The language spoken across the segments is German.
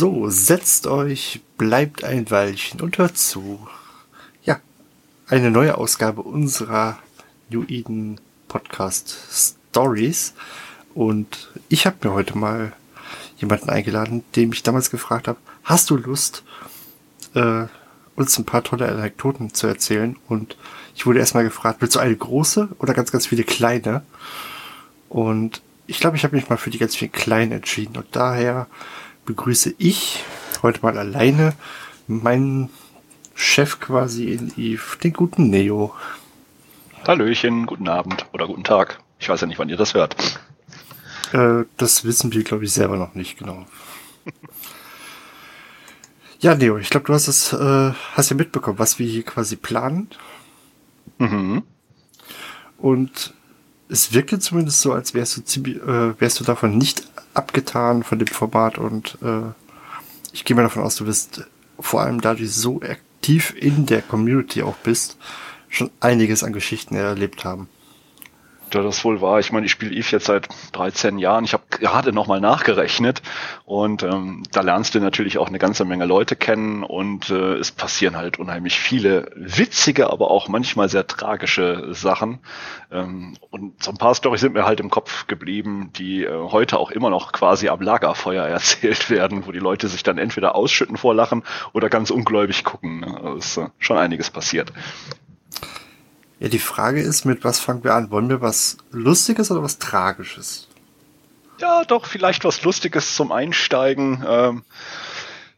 So, setzt euch, bleibt ein Weilchen und hört zu. Ja, eine neue Ausgabe unserer New Eden Podcast Stories. Und ich habe mir heute mal jemanden eingeladen, dem ich damals gefragt habe, hast du Lust, äh, uns ein paar tolle Anekdoten zu erzählen. Und ich wurde erstmal gefragt, willst du eine große oder ganz, ganz viele kleine? Und ich glaube, ich habe mich mal für die ganz vielen kleinen entschieden. Und daher begrüße ich heute mal alleine meinen Chef quasi in Eve, den guten Neo. Hallöchen, guten Abend oder guten Tag. Ich weiß ja nicht, wann ihr das hört. Äh, das wissen wir, glaube ich, selber noch nicht genau. Ja, Leo, ich glaube, du hast es, äh, hast ja mitbekommen, was wir hier quasi planen. Mhm. Und es wirkte zumindest so, als wärst du ziemlich, äh, wärst du davon nicht abgetan von dem Format und äh, ich gehe mal davon aus, du wirst vor allem da du so aktiv in der Community auch bist, schon einiges an Geschichten erlebt haben. Ja, das wohl war. Ich meine, ich spiele Eve jetzt seit 13 Jahren. Ich habe gerade nochmal nachgerechnet und ähm, da lernst du natürlich auch eine ganze Menge Leute kennen und äh, es passieren halt unheimlich viele witzige, aber auch manchmal sehr tragische Sachen. Ähm, und so ein paar Storys sind mir halt im Kopf geblieben, die äh, heute auch immer noch quasi am Lagerfeuer erzählt werden, wo die Leute sich dann entweder ausschütten vor Lachen oder ganz ungläubig gucken. Ne? Also ist äh, schon einiges passiert. Ja, die Frage ist, mit was fangen wir an? Wollen wir was Lustiges oder was Tragisches? Ja, doch, vielleicht was Lustiges zum Einsteigen. Ähm,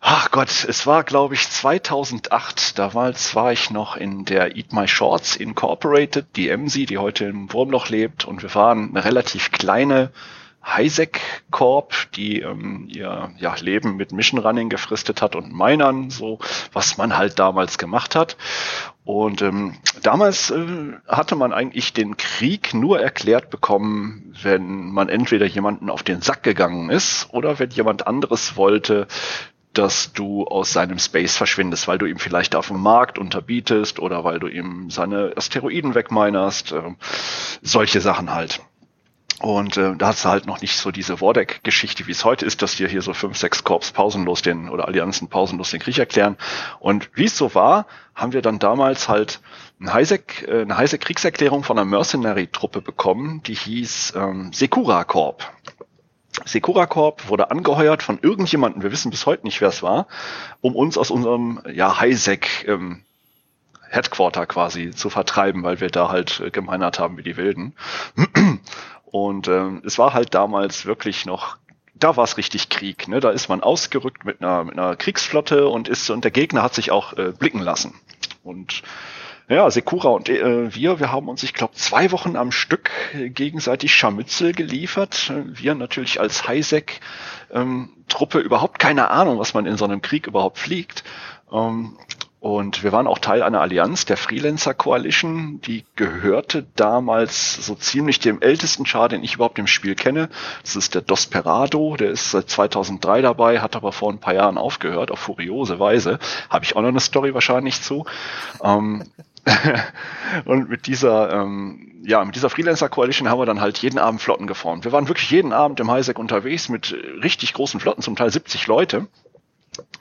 ach Gott, es war, glaube ich, 2008. Damals war ich noch in der Eat My Shorts Incorporated, die MC, die heute im Wurmloch lebt. Und wir waren eine relativ kleine Highsec Corp, die ähm, ihr ja, Leben mit Mission Running gefristet hat und Minern, so was man halt damals gemacht hat. Und ähm, damals äh, hatte man eigentlich den Krieg nur erklärt bekommen, wenn man entweder jemanden auf den Sack gegangen ist oder wenn jemand anderes wollte, dass du aus seinem Space verschwindest, weil du ihm vielleicht auf dem Markt unterbietest oder weil du ihm seine Asteroiden wegminerst, äh, solche Sachen halt. Und äh, da hast du halt noch nicht so diese Wardeck-Geschichte, wie es heute ist, dass dir hier so fünf, sechs Korps pausenlos den oder Allianzen pausenlos den Krieg erklären. Und wie es so war, haben wir dann damals halt eine heiße, äh, eine heiße Kriegserklärung von einer Mercenary-Truppe bekommen, die hieß ähm, Sekura Corp. Sekura Corp wurde angeheuert von irgendjemandem, wir wissen bis heute nicht, wer es war, um uns aus unserem ja, Highsec ähm, Headquarter quasi zu vertreiben, weil wir da halt äh, gemeinert haben wie die Wilden. Und ähm, es war halt damals wirklich noch da war es richtig Krieg. Ne? Da ist man ausgerückt mit einer, mit einer Kriegsflotte und ist und der Gegner hat sich auch äh, blicken lassen. Und ja, Sekura und äh, wir, wir haben uns, ich glaube, zwei Wochen am Stück gegenseitig Scharmützel geliefert. Wir natürlich als Highsec-Truppe ähm, überhaupt keine Ahnung, was man in so einem Krieg überhaupt fliegt. Ähm, und wir waren auch Teil einer Allianz, der Freelancer Coalition, die gehörte damals so ziemlich dem ältesten Char, den ich überhaupt im Spiel kenne. Das ist der Dosperado, der ist seit 2003 dabei, hat aber vor ein paar Jahren aufgehört, auf furiose Weise. Habe ich auch noch eine Story wahrscheinlich zu. Ähm, und mit dieser, ähm, ja, mit dieser Freelancer Coalition haben wir dann halt jeden Abend Flotten geformt. Wir waren wirklich jeden Abend im Highsec unterwegs mit richtig großen Flotten, zum Teil 70 Leute.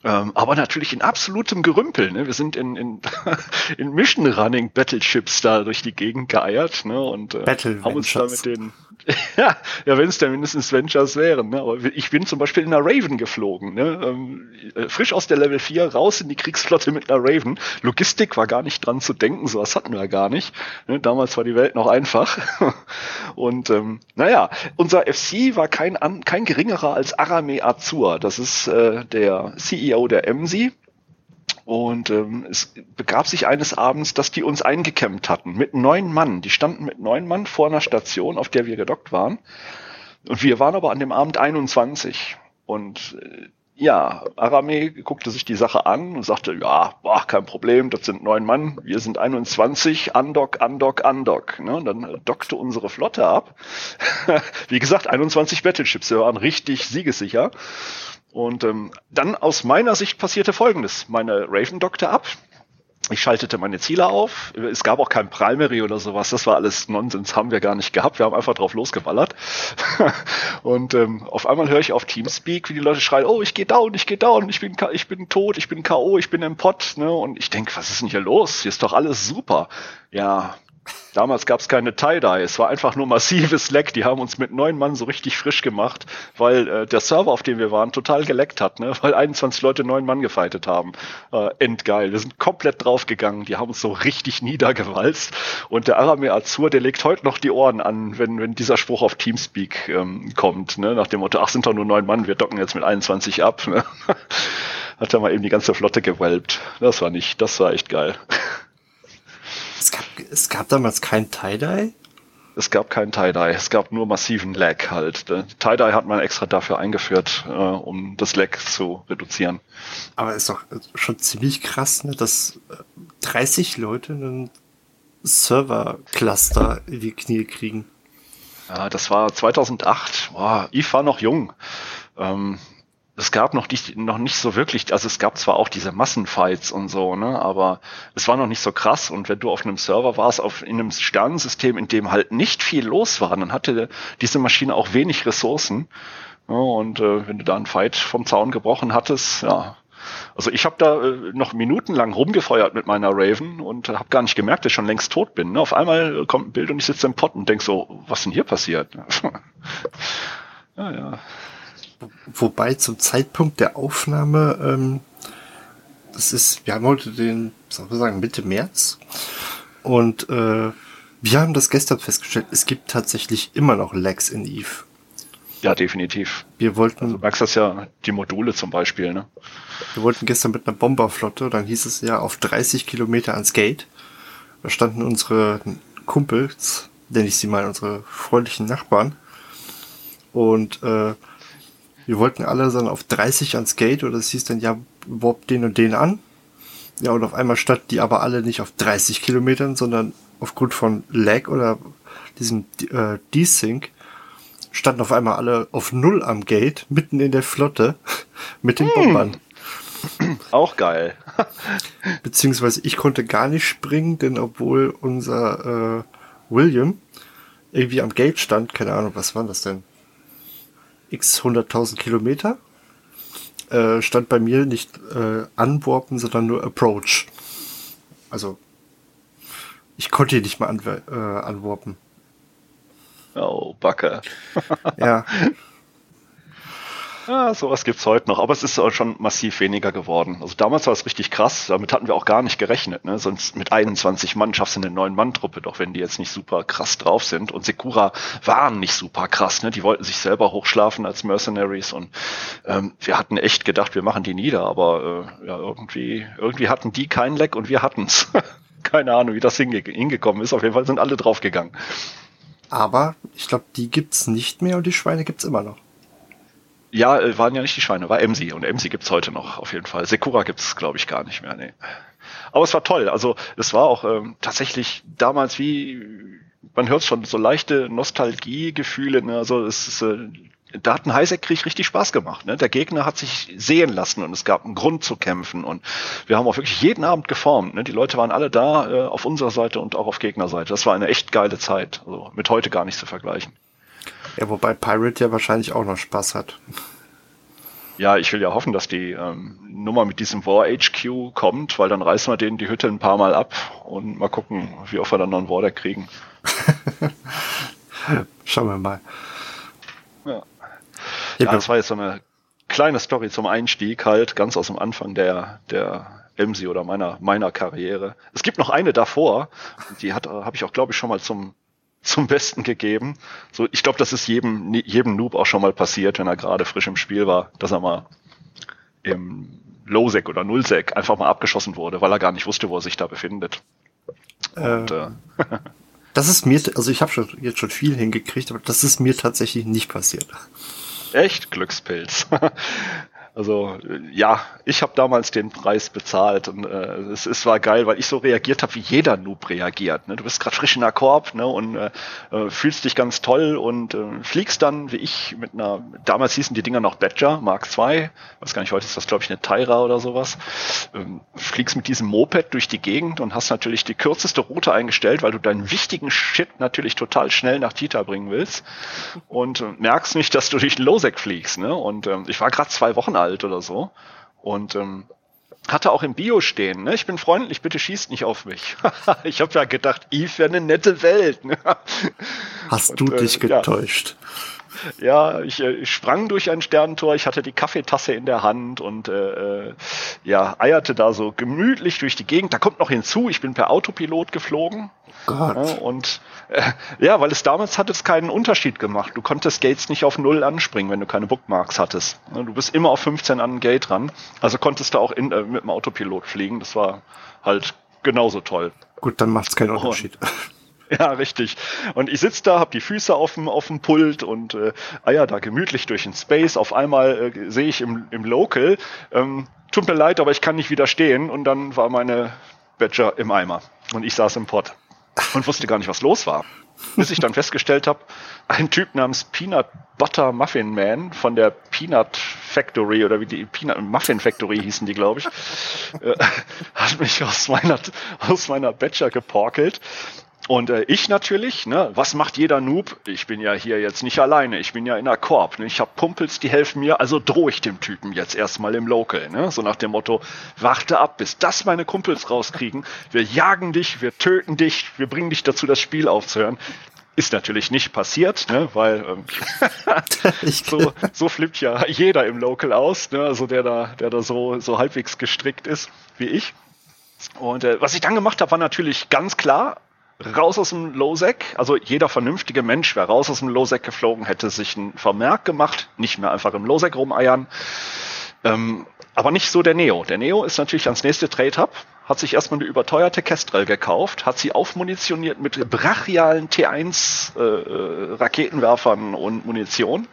Ähm, aber natürlich in absolutem Gerümpel. Ne? Wir sind in, in, in Mission Running Battleships da durch die Gegend geeiert ne? und äh, haben uns da mit den ja, wenn es denn mindestens Ventures wären. Ne? Aber ich bin zum Beispiel in einer Raven geflogen. Ne? Ähm, äh, frisch aus der Level 4 raus in die Kriegsflotte mit einer Raven. Logistik war gar nicht dran zu denken, sowas hatten wir gar nicht. Ne? Damals war die Welt noch einfach. Und ähm, naja, unser FC war kein, kein geringerer als Arame Azur. Das ist äh, der CEO der EMSI. Und ähm, es begab sich eines Abends, dass die uns eingekämmt hatten mit neun Mann. Die standen mit neun Mann vor einer Station, auf der wir gedockt waren. Und wir waren aber an dem Abend 21. Und äh, ja, Arame guckte sich die Sache an und sagte, ja, boah, kein Problem, das sind neun Mann, wir sind 21, Undock, Undock, Undock. Ne? Und dann dockte unsere Flotte ab. Wie gesagt, 21 Battleships, wir waren richtig siegessicher. Und ähm, dann aus meiner Sicht passierte Folgendes. Meine Raven dockte ab, ich schaltete meine Ziele auf. Es gab auch kein Primary oder sowas. Das war alles Nonsens, haben wir gar nicht gehabt. Wir haben einfach drauf losgeballert. und ähm, auf einmal höre ich auf Teamspeak, wie die Leute schreien, oh, ich gehe down, ich gehe down, ich bin, ich bin tot, ich bin K.O., ich bin im Pott. Ne? Und ich denke, was ist denn hier los? Hier ist doch alles super. Ja, Damals gab es keine Tie-Dye, es war einfach nur massives Leck. Die haben uns mit neun Mann so richtig frisch gemacht, weil äh, der Server, auf dem wir waren, total geleckt hat, ne? weil 21 Leute neun Mann gefightet haben. Äh, endgeil. Wir sind komplett draufgegangen, die haben uns so richtig niedergewalzt. Und der Aramir Azur, der legt heute noch die Ohren an, wenn, wenn dieser Spruch auf Teamspeak ähm, kommt, ne? nach dem Motto, ach, sind doch nur neun Mann, wir docken jetzt mit 21 ab. Ne? hat er mal eben die ganze Flotte gewelbt. Das war nicht, das war echt geil. Es gab, es gab damals kein Tie-Dye? Es gab kein Tie-Dye, es gab nur massiven Lag halt. Tie-Dye hat man extra dafür eingeführt, äh, um das Lag zu reduzieren. Aber ist doch schon ziemlich krass, ne, dass 30 äh, Leute einen Server-Cluster in die Knie kriegen. Ja, das war 2008. Boah, Eve war noch jung. Ähm, es gab noch, die, noch nicht so wirklich, also es gab zwar auch diese Massenfights und so, ne, aber es war noch nicht so krass. Und wenn du auf einem Server warst, auf, in einem Sternensystem, in dem halt nicht viel los war, dann hatte diese Maschine auch wenig Ressourcen. Ja, und äh, wenn du da einen Fight vom Zaun gebrochen hattest, ja. Also ich habe da äh, noch minutenlang rumgefeuert mit meiner Raven und äh, habe gar nicht gemerkt, dass ich schon längst tot bin. Ne? Auf einmal kommt ein Bild und ich sitze im Pott und denk so, was denn hier passiert? ja, ja. Wobei zum Zeitpunkt der Aufnahme, ähm, das ist, wir haben heute den, soll ich sagen, Mitte März. Und äh, wir haben das gestern festgestellt, es gibt tatsächlich immer noch Lags in Eve. Ja, definitiv. Wir wollten. Also, du merkst das ja, die Module zum Beispiel, ne? Wir wollten gestern mit einer Bomberflotte, dann hieß es ja auf 30 Kilometer ans Gate. Da standen unsere Kumpels, nenne ich sie mal, unsere freundlichen Nachbarn. Und äh, wir wollten alle dann auf 30 ans Gate oder es hieß dann, ja, warp den und den an. Ja, und auf einmal statt die aber alle nicht auf 30 Kilometern, sondern aufgrund von Lag oder diesem äh, Desync standen auf einmal alle auf Null am Gate, mitten in der Flotte, mit den hm. Bombern. Auch geil. Beziehungsweise ich konnte gar nicht springen, denn obwohl unser äh, William irgendwie am Gate stand, keine Ahnung, was war das denn? X 100.000 Kilometer. Äh, stand bei mir nicht äh, anwarpen, sondern nur approach. Also ich konnte ihn nicht mal an, äh, anwarpen. Oh, Backe. ja. Ja, sowas gibt's heute noch, aber es ist schon massiv weniger geworden. Also damals war es richtig krass, damit hatten wir auch gar nicht gerechnet. Ne? Sonst mit 21 Mann schaffst du eine neuen Mann-Truppe, doch wenn die jetzt nicht super krass drauf sind. Und Sekura waren nicht super krass, ne? Die wollten sich selber hochschlafen als Mercenaries und ähm, wir hatten echt gedacht, wir machen die nieder, aber äh, ja, irgendwie, irgendwie hatten die keinen Leck und wir hatten's. Keine Ahnung, wie das hinge hingekommen ist. Auf jeden Fall sind alle draufgegangen. Aber ich glaube, die gibt's nicht mehr und die Schweine gibt's immer noch. Ja, äh, waren ja nicht die Schweine, war Emsi und Emsi gibt's heute noch auf jeden Fall. Sekura gibt's glaube ich gar nicht mehr, nee. Aber es war toll, also es war auch ähm, tatsächlich damals wie, man hört schon, so leichte Nostalgiegefühle, ne? also es ist, äh, da hat ein Highsec-Krieg richtig Spaß gemacht. Ne? Der Gegner hat sich sehen lassen und es gab einen Grund zu kämpfen. Und wir haben auch wirklich jeden Abend geformt. Ne? Die Leute waren alle da äh, auf unserer Seite und auch auf Gegnerseite. Das war eine echt geile Zeit. Also mit heute gar nicht zu vergleichen. Ja, wobei Pirate ja wahrscheinlich auch noch Spaß hat. Ja, ich will ja hoffen, dass die ähm, Nummer mit diesem War HQ kommt, weil dann reißen wir denen die Hütte ein paar Mal ab und mal gucken, wie oft wir dann noch einen War kriegen. Schauen wir mal. Ja. ja, das war jetzt so eine kleine Story zum Einstieg, halt ganz aus dem Anfang der, der MC oder meiner, meiner Karriere. Es gibt noch eine davor, die hat, habe ich auch, glaube ich, schon mal zum zum Besten gegeben. So, ich glaube, das ist jedem, jedem Noob auch schon mal passiert, wenn er gerade frisch im Spiel war, dass er mal im Low-Sec oder Null-Sec einfach mal abgeschossen wurde, weil er gar nicht wusste, wo er sich da befindet. Und, äh. äh Das ist mir, also ich habe schon jetzt schon viel hingekriegt, aber das ist mir tatsächlich nicht passiert. Echt Glückspilz. Also ja, ich habe damals den Preis bezahlt und äh, es, es war geil, weil ich so reagiert habe, wie jeder Noob reagiert. Ne? Du bist gerade frisch in der Korb ne? und äh, äh, fühlst dich ganz toll und äh, fliegst dann, wie ich, mit einer, damals hießen die Dinger noch Badger, Mark II, weiß gar nicht, heute ist das glaube ich eine Tyra oder sowas, ähm, fliegst mit diesem Moped durch die Gegend und hast natürlich die kürzeste Route eingestellt, weil du deinen wichtigen Shit natürlich total schnell nach Tita bringen willst und äh, merkst nicht, dass du durch Losec fliegst. Ne? Und ähm, ich war gerade zwei Wochen alt oder so. Und ähm, hatte auch im Bio stehen, ne? ich bin freundlich, bitte schießt nicht auf mich. ich habe ja gedacht, Eve wäre eine nette Welt. Ne? Hast Und, du dich äh, getäuscht? Ja, ja ich, äh, sprang durch ein Sternentor, ich hatte die Kaffeetasse in der Hand und äh, äh, ja, eierte da so gemütlich durch die Gegend. Da kommt noch hinzu, ich bin per Autopilot geflogen. Gott. Ja, und äh, ja, weil es damals hat es keinen Unterschied gemacht. Du konntest Gates nicht auf Null anspringen, wenn du keine Bookmarks hattest. Du bist immer auf 15 an ein Gate ran. Also konntest du auch in, äh, mit dem Autopilot fliegen. Das war halt genauso toll. Gut, dann macht es keinen Unterschied. Und, ja, richtig. Und ich sitze da, hab die Füße auf dem, auf dem Pult und äh, eier da gemütlich durch den Space. Auf einmal äh, sehe ich im, im Local, ähm, tut mir leid, aber ich kann nicht widerstehen. Und dann war meine Badger im Eimer und ich saß im Pott und wusste gar nicht, was los war. Bis ich dann festgestellt habe, ein Typ namens Peanut Butter Muffin Man von der Peanut Factory oder wie die Peanut Muffin Factory hießen die, glaube ich, äh, hat mich aus meiner, aus meiner Badger geporkelt und äh, ich natürlich, ne, was macht jeder Noob? Ich bin ja hier jetzt nicht alleine, ich bin ja in der Korb. Ne? Ich habe Pumpels, die helfen mir, also drohe ich dem Typen jetzt erstmal im Local. Ne? So nach dem Motto, warte ab, bis das meine Kumpels rauskriegen. Wir jagen dich, wir töten dich, wir bringen dich dazu, das Spiel aufzuhören. Ist natürlich nicht passiert, ne, weil ähm, so, so flippt ja jeder im Local aus, ne, also der da, der da so, so halbwegs gestrickt ist wie ich. Und äh, was ich dann gemacht habe, war natürlich ganz klar, raus aus dem Lowsec. Also jeder vernünftige Mensch wäre raus aus dem Lowsec geflogen, hätte sich ein Vermerk gemacht, nicht mehr einfach im Lowsec rumeiern. Ähm, aber nicht so der Neo. Der Neo ist natürlich ans nächste Trade-Hub, hat sich erstmal eine überteuerte Kestrel gekauft, hat sie aufmunitioniert mit brachialen T1 äh, äh, Raketenwerfern und Munition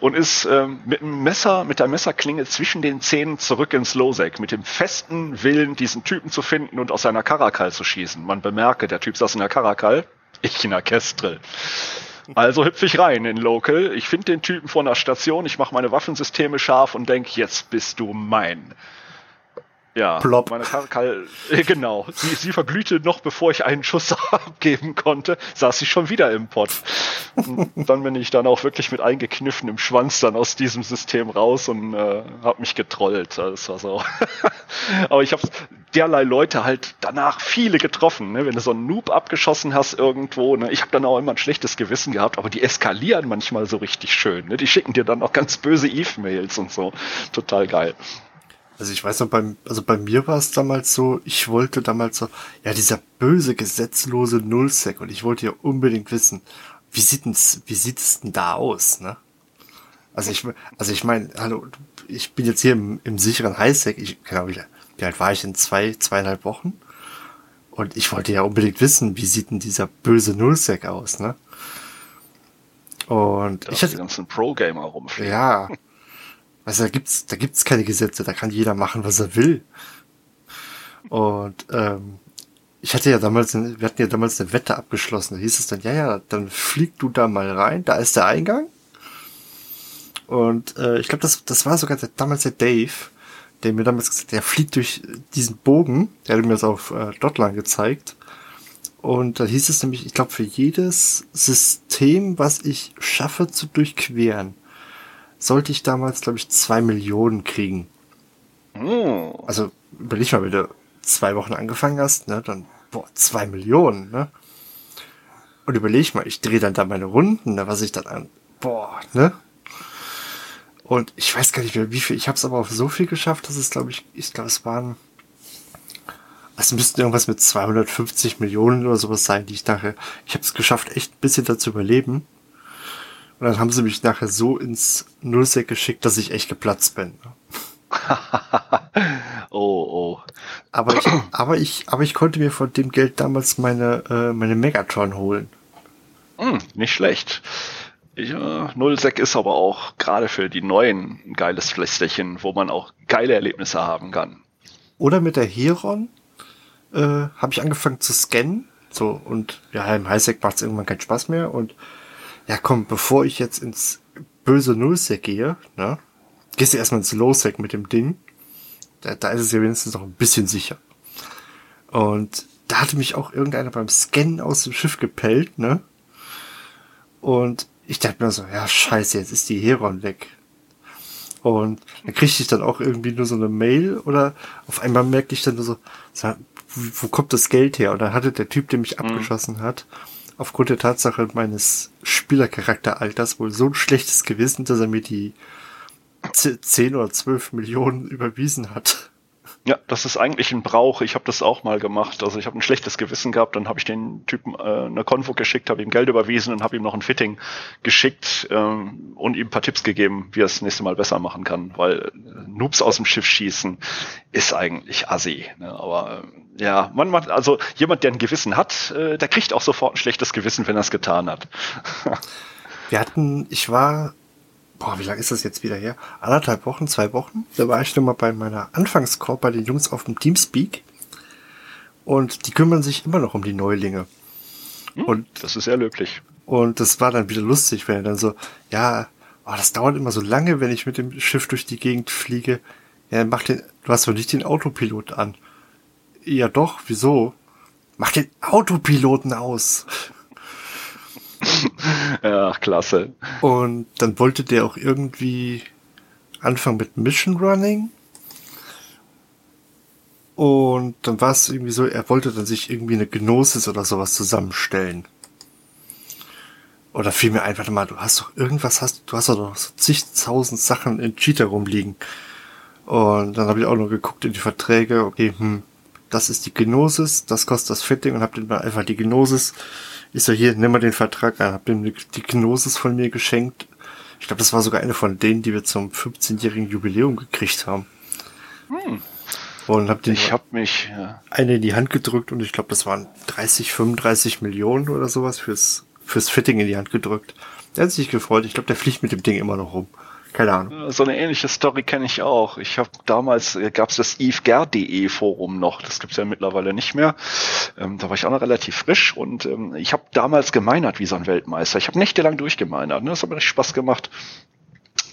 und ist äh, mit einem Messer, mit der Messerklinge zwischen den Zähnen zurück ins Losec, mit dem festen Willen, diesen Typen zu finden und aus seiner Karakal zu schießen. Man bemerke, der Typ saß in der Karakal, ich in der Kestrel. Also hüpfe ich rein in Local. Ich finde den Typen vor einer Station, ich mache meine Waffensysteme scharf und denke, jetzt bist du mein. Ja, Plop. meine Karakal, äh, genau. Sie, sie verglühte noch, bevor ich einen Schuss abgeben konnte, saß sie schon wieder im Pott. Und dann bin ich dann auch wirklich mit eingekniffenem Schwanz dann aus diesem System raus und äh, habe mich getrollt. Das war so. Aber ich habe derlei Leute halt danach viele getroffen. Ne? Wenn du so einen Noob abgeschossen hast irgendwo, ne? ich habe dann auch immer ein schlechtes Gewissen gehabt, aber die eskalieren manchmal so richtig schön. Ne? Die schicken dir dann auch ganz böse Eve-Mails und so. Total geil. Also ich weiß noch, beim, also bei mir war es damals so, ich wollte damals so, ja, dieser böse, gesetzlose Nullsec und ich wollte ja unbedingt wissen, wie sieht es, wie sieht es denn da aus, ne? Also ich, also ich meine, hallo, ich bin jetzt hier im, im sicheren Highsec, ich, genau, wie, wie alt war ich in zwei, zweieinhalb Wochen? Und ich wollte ja unbedingt wissen, wie sieht denn dieser böse Nullsec aus, ne? Und ich hatte die ganzen Pro-Gamer rumfliegen. Ja. Also da gibt's, da gibt's keine Gesetze, da kann jeder machen, was er will. Und ähm, ich hatte ja damals, wir hatten ja damals eine Wette abgeschlossen. Da hieß es dann, ja, ja, dann flieg du da mal rein, da ist der Eingang. Und äh, ich glaube, das, das war sogar der, damals der Dave, der mir damals gesagt hat, der fliegt durch diesen Bogen. Der hat mir das auf äh, Dotline gezeigt. Und da hieß es nämlich, ich glaube, für jedes System, was ich schaffe zu durchqueren, sollte ich damals, glaube ich, zwei Millionen kriegen. Oh. Also überleg mal, wenn du zwei Wochen angefangen hast, ne, dann, boah, zwei Millionen, ne? Und überleg mal, ich drehe dann da meine Runden, ne, was ich dann an, boah, ne? Und ich weiß gar nicht mehr, wie viel, ich habe es aber auf so viel geschafft, dass es, glaube ich, ich glaube, es waren, es müssten irgendwas mit 250 Millionen oder sowas sein, die ich nachher, ich habe es geschafft, echt ein bisschen dazu überleben. Und dann haben sie mich nachher so ins Nullsec geschickt, dass ich echt geplatzt bin. oh, oh. Aber ich, aber ich, aber ich konnte mir von dem Geld damals meine, äh, meine Megatron holen. Hm, nicht schlecht. Ja, Nullsec ist aber auch gerade für die Neuen ein geiles Flästerchen, wo man auch geile Erlebnisse haben kann. Oder mit der Heron äh, habe ich angefangen zu scannen. So, und ja, im Highsec macht es irgendwann keinen Spaß mehr. Und ja, komm, bevor ich jetzt ins böse Nullsec gehe, ne, gehst du erstmal ins Lowsec mit dem Ding. Da, da ist es ja wenigstens noch ein bisschen sicher. Und da hatte mich auch irgendeiner beim Scannen aus dem Schiff gepellt, ne? Und ich dachte mir so, ja, scheiße, jetzt ist die Heron weg. Und dann kriegte ich dann auch irgendwie nur so eine Mail oder auf einmal merkte ich dann nur so, wo kommt das Geld her? Und dann hatte der Typ, der mich mhm. abgeschossen hat, aufgrund der Tatsache meines Spielercharakteralters wohl so ein schlechtes Gewissen, dass er mir die 10 oder 12 Millionen überwiesen hat. Ja, das ist eigentlich ein Brauch. Ich habe das auch mal gemacht. Also ich habe ein schlechtes Gewissen gehabt, dann habe ich den Typen äh, eine Konvo geschickt, habe ihm Geld überwiesen und habe ihm noch ein Fitting geschickt ähm, und ihm ein paar Tipps gegeben, wie er es das nächste Mal besser machen kann. Weil äh, Noobs aus dem Schiff schießen ist eigentlich assi. Ne? Aber äh, ja, man macht, also jemand, der ein Gewissen hat, äh, der kriegt auch sofort ein schlechtes Gewissen, wenn er es getan hat. Wir hatten, ich war boah, wie lange ist das jetzt wieder her? Anderthalb Wochen, zwei Wochen. Da war ich nochmal bei meiner Anfangskorb bei den Jungs auf dem Teamspeak. Und die kümmern sich immer noch um die Neulinge. Hm, und das ist sehr löblich. Und das war dann wieder lustig, wenn er dann so, ja, oh, das dauert immer so lange, wenn ich mit dem Schiff durch die Gegend fliege. Ja, mach den, du hast doch nicht den Autopilot an. Ja doch, wieso? Mach den Autopiloten aus. ja, klasse. Und dann wollte der auch irgendwie anfangen mit Mission Running. Und dann war es irgendwie so, er wollte dann sich irgendwie eine Gnosis oder sowas zusammenstellen. Oder fiel mir einfach mal, du hast doch irgendwas, hast, du hast doch noch so zigtausend Sachen in Cheater rumliegen. Und dann habe ich auch noch geguckt in die Verträge, okay, hm, das ist die Gnosis, das kostet das Fitting und hab dann einfach die Gnosis ich so, hier, nimm mal den Vertrag an, hab ihm die Gnosis von mir geschenkt. Ich glaube, das war sogar eine von denen, die wir zum 15-jährigen Jubiläum gekriegt haben. Hm. Und hab den ich hab mich ja. eine in die Hand gedrückt und ich glaube, das waren 30, 35 Millionen oder sowas fürs, fürs Fitting in die Hand gedrückt. Der hat sich gefreut. Ich glaube, der fliegt mit dem Ding immer noch rum. Keine Ahnung. So eine ähnliche Story kenne ich auch. Ich habe damals äh, gab es das evger.de Forum noch. Das gibt's ja mittlerweile nicht mehr. Ähm, da war ich auch noch relativ frisch und ähm, ich habe damals gemeinert wie so ein Weltmeister. Ich habe nächtelang durchgemeinert. Ne? Das hat mir richtig Spaß gemacht.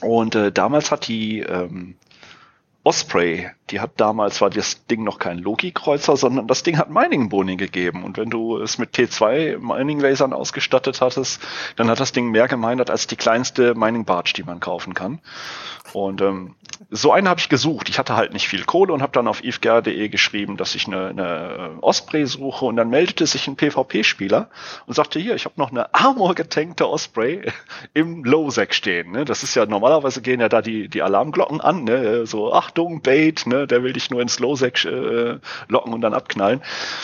Und äh, damals hat die ähm, Osprey, die hat damals, war das Ding noch kein Loki-Kreuzer, sondern das Ding hat Mining-Boni gegeben. Und wenn du es mit T2 Mining-Lasern ausgestattet hattest, dann hat das Ding mehr gemeinert als die kleinste Mining-Barge, die man kaufen kann. Und ähm, so einen habe ich gesucht. Ich hatte halt nicht viel Kohle und habe dann auf ifger.de geschrieben, dass ich eine, eine Osprey suche und dann meldete sich ein PvP-Spieler und sagte, hier, ich habe noch eine Armor-getankte Osprey im Low-Sec stehen. Ne? Das ist ja, normalerweise gehen ja da die, die Alarmglocken an, ne? so Achtung, Bait, ne? der will dich nur ins Low-Sec äh, locken und dann abknallen.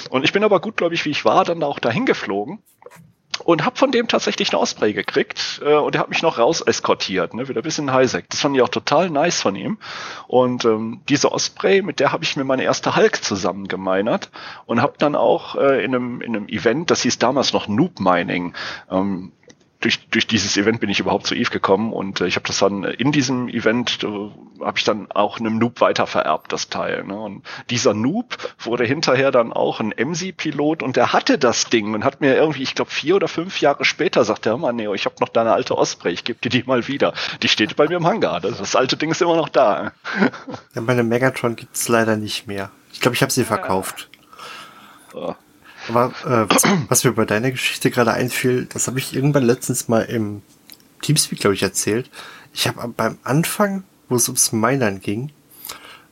Und ich bin aber gut, glaube ich, wie ich war, dann auch dahin geflogen und habe von dem tatsächlich eine Osprey gekriegt äh, und er hat mich noch raus eskortiert, ne, wieder ein bisschen Highsec. Das fand ich auch total nice von ihm. Und ähm, diese Osprey, mit der habe ich mir meine erste Hulk zusammen gemeinert und habe dann auch äh, in, einem, in einem Event, das hieß damals noch Noob Mining, ähm, durch, durch dieses Event bin ich überhaupt zu Eve gekommen und äh, ich habe das dann in diesem Event äh, habe ich dann auch einem Noob weiter vererbt das Teil. Ne? Und dieser Noob wurde hinterher dann auch ein MC-Pilot und der hatte das Ding und hat mir irgendwie, ich glaube vier oder fünf Jahre später sagt er, Mann, Neo, ich habe noch deine alte Osprey, ich gebe dir die mal wieder. Die steht bei mir im Hangar. Das, das alte Ding ist immer noch da. Ja, meine Megatron gibt's leider nicht mehr. Ich glaube, ich habe sie verkauft. Ja. Aber äh, was, mir bei deiner Geschichte gerade einfiel, das habe ich irgendwann letztens mal im Teamspeak, glaube ich, erzählt. Ich habe beim Anfang, wo es ums Minern ging,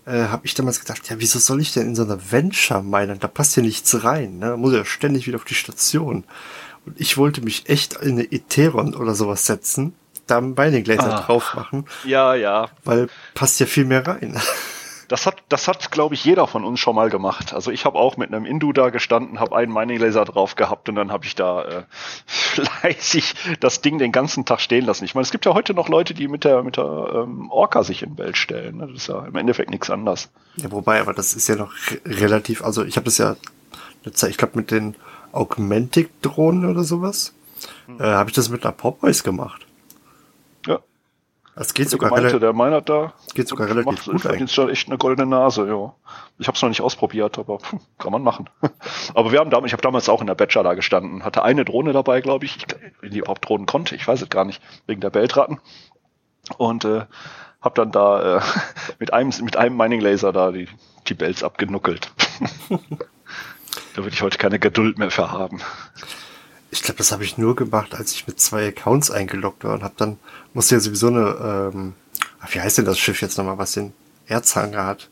äh, habe ich damals gedacht, ja, wieso soll ich denn in so einer Venture minern? Da passt ja nichts rein. Ne? Da muss ja ständig wieder auf die Station. Und ich wollte mich echt in eine Etheron oder sowas setzen, da Mining Laser ah. drauf machen. Ja, ja. Weil passt ja viel mehr rein. Das hat, das hat, glaube ich, jeder von uns schon mal gemacht. Also ich habe auch mit einem Indu da gestanden, habe einen Mining Laser drauf gehabt und dann habe ich da äh, fleißig das Ding den ganzen Tag stehen lassen. Ich meine, es gibt ja heute noch Leute, die mit der mit der ähm, Orca sich in Welt stellen. Ne? Das ist ja im Endeffekt nichts anderes. Ja, wobei, aber das ist ja noch relativ. Also ich habe das ja, ich glaube mit den Augmentic-Drohnen oder sowas, hm. äh, habe ich das mit einer Popeyes gemacht. Das geht sogar meinte, der meiner da. Geht sogar relativ macht, gut. Eigentlich. schon echt eine goldene Nase, ja. Ich habe es noch nicht ausprobiert, aber pff, kann man machen. aber wir haben damals, ich habe damals auch in der Bachelor da gestanden, hatte eine Drohne dabei, glaube ich, wenn die überhaupt Drohnen konnte, ich weiß es gar nicht, wegen der Beltratten. Und äh, habe dann da äh, mit einem mit einem Mining Laser da die die Bells abgenuckelt. da würde ich heute keine Geduld mehr für haben. Ich glaube, das habe ich nur gemacht, als ich mit zwei Accounts eingeloggt war und habe dann, musste ja sowieso eine, ähm, wie heißt denn das Schiff jetzt nochmal, was den Erzhanger hat?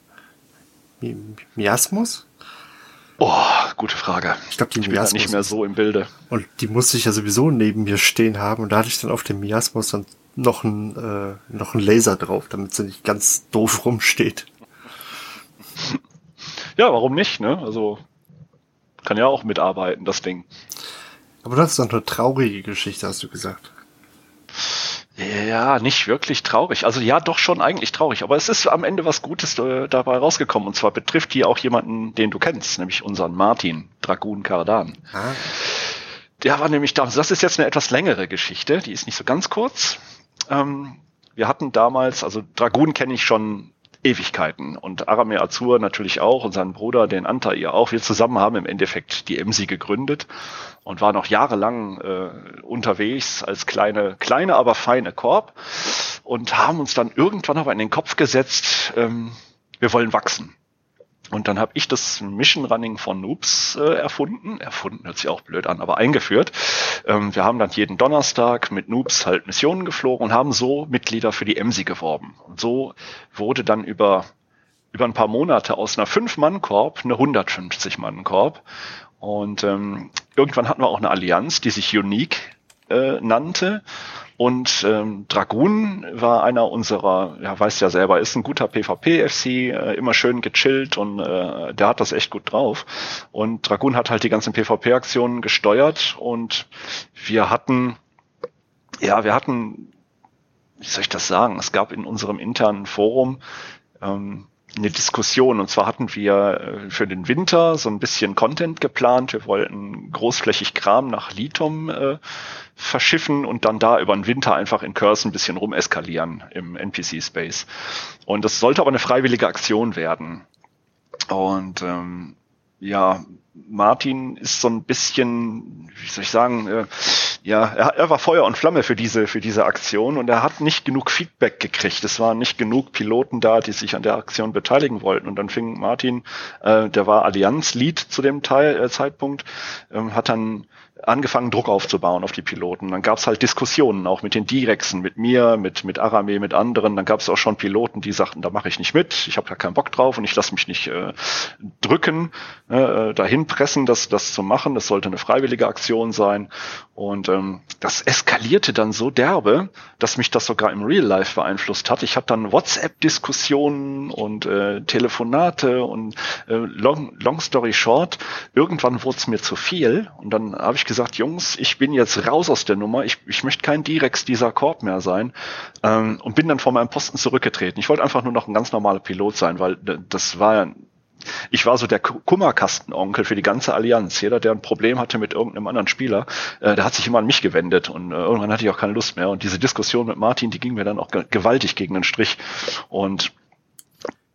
Mi Miasmus? Oh, gute Frage. Ich glaube, die ich Miasmus. Bin nicht mehr so im Bilde. Und die musste ich ja sowieso neben mir stehen haben und da hatte ich dann auf dem Miasmus dann noch ein, äh, noch ein Laser drauf, damit sie nicht ganz doof rumsteht. Ja, warum nicht, ne? Also, kann ja auch mitarbeiten, das Ding. Aber das ist doch eine traurige Geschichte, hast du gesagt. Ja, nicht wirklich traurig. Also ja, doch schon eigentlich traurig. Aber es ist am Ende was Gutes äh, dabei rausgekommen. Und zwar betrifft die auch jemanden, den du kennst, nämlich unseren Martin Dragun Kardan. Ah. Der war nämlich damals, das ist jetzt eine etwas längere Geschichte, die ist nicht so ganz kurz. Ähm, wir hatten damals, also Dragun kenne ich schon Ewigkeiten. Und Aramir Azur natürlich auch und sein Bruder, den Antair auch. Wir zusammen haben im Endeffekt die EMSI gegründet und waren noch jahrelang äh, unterwegs als kleine, kleine, aber feine Korb und haben uns dann irgendwann aber in den Kopf gesetzt, ähm, wir wollen wachsen. Und dann habe ich das Mission Running von Noobs äh, erfunden. Erfunden hört sich auch blöd an, aber eingeführt. Ähm, wir haben dann jeden Donnerstag mit Noobs halt Missionen geflogen und haben so Mitglieder für die EMSI geworben. Und so wurde dann über, über ein paar Monate aus einer 5-Mann-Korb eine 150-Mann-Korb. Und ähm, irgendwann hatten wir auch eine Allianz, die sich Unique äh, nannte. Und ähm, Dragoon war einer unserer, ja, weiß ja selber, ist ein guter PvP-FC, äh, immer schön gechillt und äh, der hat das echt gut drauf. Und Dragoon hat halt die ganzen PvP-Aktionen gesteuert und wir hatten, ja, wir hatten, wie soll ich das sagen, es gab in unserem internen Forum ähm, eine Diskussion. Und zwar hatten wir äh, für den Winter so ein bisschen Content geplant. Wir wollten großflächig Kram nach Litum äh, verschiffen und dann da über den Winter einfach in Curse ein bisschen rumeskalieren im NPC-Space. Und das sollte aber eine freiwillige Aktion werden. Und ähm, ja, Martin ist so ein bisschen, wie soll ich sagen, äh, ja, er, er war Feuer und Flamme für diese, für diese Aktion und er hat nicht genug Feedback gekriegt. Es waren nicht genug Piloten da, die sich an der Aktion beteiligen wollten. Und dann fing Martin, äh, der war Allianz-Lead zu dem Teil, äh, Zeitpunkt, ähm, hat dann angefangen, Druck aufzubauen auf die Piloten. Dann gab es halt Diskussionen, auch mit den Direxen, mit mir, mit, mit Arame, mit anderen. Dann gab es auch schon Piloten, die sagten, da mache ich nicht mit, ich habe da keinen Bock drauf und ich lasse mich nicht äh, drücken, äh, dahin pressen, das, das zu machen. Das sollte eine freiwillige Aktion sein. Und ähm, das eskalierte dann so derbe, dass mich das sogar im Real Life beeinflusst hat. Ich habe dann WhatsApp-Diskussionen und äh, Telefonate und äh, long, long story short, irgendwann wurde es mir zu viel und dann habe ich gesagt, Jungs, ich bin jetzt raus aus der Nummer, ich, ich möchte kein Direx dieser Korb mehr sein ähm, und bin dann vor meinem Posten zurückgetreten. Ich wollte einfach nur noch ein ganz normaler Pilot sein, weil das war ich war so der Kummerkastenonkel für die ganze Allianz. Jeder, der ein Problem hatte mit irgendeinem anderen Spieler, äh, der hat sich immer an mich gewendet und äh, irgendwann hatte ich auch keine Lust mehr. Und diese Diskussion mit Martin, die ging mir dann auch gewaltig gegen den Strich. Und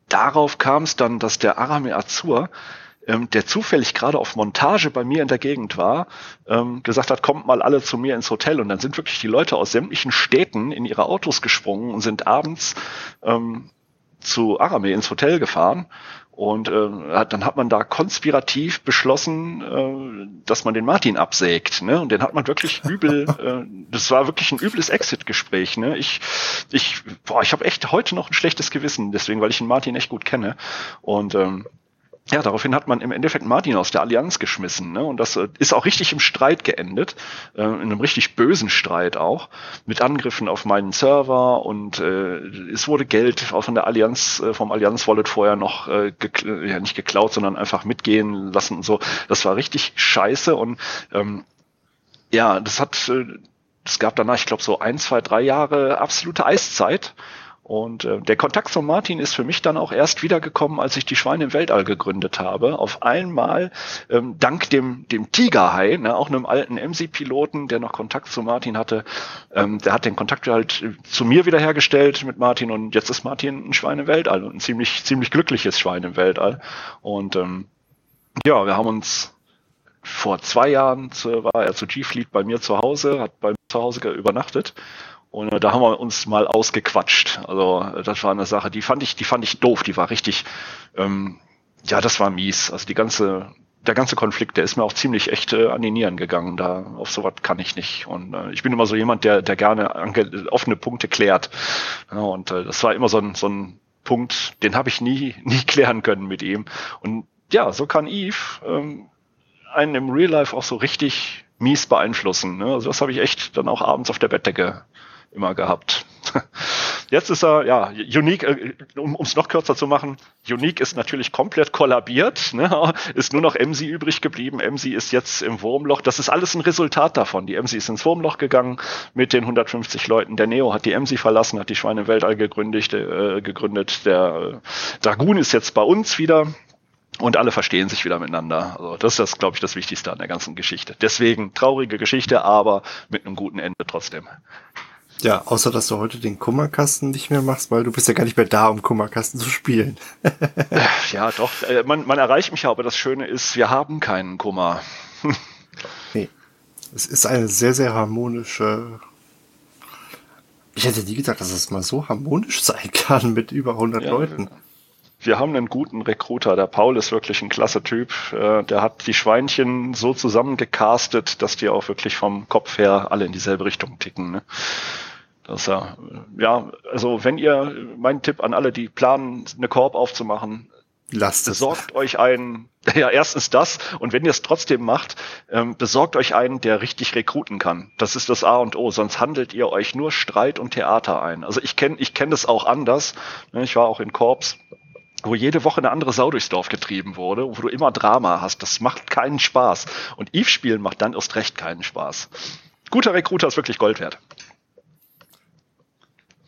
darauf kam es dann, dass der Arame Azur ähm, der zufällig gerade auf Montage bei mir in der Gegend war, ähm, gesagt hat, kommt mal alle zu mir ins Hotel. Und dann sind wirklich die Leute aus sämtlichen Städten in ihre Autos gesprungen und sind abends ähm, zu Arame ins Hotel gefahren und äh, dann hat man da konspirativ beschlossen, äh, dass man den Martin absägt. Ne? Und den hat man wirklich übel, äh, das war wirklich ein übles Exit-Gespräch. Ne? Ich, ich, boah, ich habe echt heute noch ein schlechtes Gewissen, deswegen, weil ich den Martin echt gut kenne. Und ähm, ja, daraufhin hat man im Endeffekt Martin aus der Allianz geschmissen. Ne? Und das äh, ist auch richtig im Streit geendet, äh, in einem richtig bösen Streit auch, mit Angriffen auf meinen Server und äh, es wurde Geld auch von der Allianz, äh, vom Allianz-Wallet vorher noch äh, ja, nicht geklaut, sondern einfach mitgehen lassen und so. Das war richtig scheiße und ähm, ja, das hat, äh, es gab danach, ich glaube, so ein, zwei, drei Jahre absolute Eiszeit. Und äh, der Kontakt zu Martin ist für mich dann auch erst wiedergekommen, als ich die Schweine im Weltall gegründet habe. Auf einmal, ähm, dank dem, dem Tigerhai, ne, auch einem alten MC-Piloten, der noch Kontakt zu Martin hatte, ähm, der hat den Kontakt halt zu mir wiederhergestellt mit Martin und jetzt ist Martin ein Schwein im Weltall und ein ziemlich, ziemlich glückliches Schwein im Weltall. Und ähm, ja, wir haben uns vor zwei Jahren zu, war er zu G-Fleet bei mir zu Hause, hat bei mir zu Hause übernachtet und da haben wir uns mal ausgequatscht. Also das war eine Sache, die fand ich, die fand ich doof. Die war richtig, ähm, ja, das war mies. Also die ganze, der ganze Konflikt, der ist mir auch ziemlich echt äh, an die Nieren gegangen. Da auf sowas kann ich nicht. Und äh, ich bin immer so jemand, der, der gerne offene Punkte klärt. Ja, und äh, das war immer so ein, so ein Punkt, den habe ich nie, nie klären können mit ihm. Und ja, so kann Eve ähm, einen im Real Life auch so richtig mies beeinflussen. Ne? Also das habe ich echt dann auch abends auf der Bettdecke immer gehabt. Jetzt ist er, ja, Unique, äh, um es noch kürzer zu machen, Unique ist natürlich komplett kollabiert, ne? ist nur noch MC übrig geblieben. MC ist jetzt im Wurmloch. Das ist alles ein Resultat davon. Die MC ist ins Wurmloch gegangen mit den 150 Leuten. Der Neo hat die MC verlassen, hat die Schweine Weltall gegründet. Äh, gegründet. Der äh, Dragoon ist jetzt bei uns wieder. Und alle verstehen sich wieder miteinander. Also das ist glaube ich, das Wichtigste an der ganzen Geschichte. Deswegen traurige Geschichte, aber mit einem guten Ende trotzdem. Ja, außer dass du heute den Kummerkasten nicht mehr machst, weil du bist ja gar nicht mehr da, um Kummerkasten zu spielen. ja, doch. Äh, man, man erreicht mich aber das Schöne ist, wir haben keinen Kummer. nee. Es ist eine sehr, sehr harmonische. Ich hätte nie gedacht, dass es mal so harmonisch sein kann mit über 100 ja, Leuten. Wir haben einen guten Recruiter. Der Paul ist wirklich ein klasse Typ. Äh, der hat die Schweinchen so zusammengecastet, dass die auch wirklich vom Kopf her alle in dieselbe Richtung ticken. Ne? Das ja, ja, also wenn ihr, mein Tipp an alle, die planen, eine Korb aufzumachen, Lasst es. Besorgt euch einen, ja, erstens das, und wenn ihr es trotzdem macht, ähm, besorgt euch einen, der richtig rekruten kann. Das ist das A und O, sonst handelt ihr euch nur Streit und Theater ein. Also ich kenne ich kenn das auch anders. Ne, ich war auch in Korps, wo jede Woche eine andere Sau durchs Dorf getrieben wurde, wo du immer Drama hast. Das macht keinen Spaß. Und Eve spielen macht dann erst recht keinen Spaß. Guter Recruiter ist wirklich Gold wert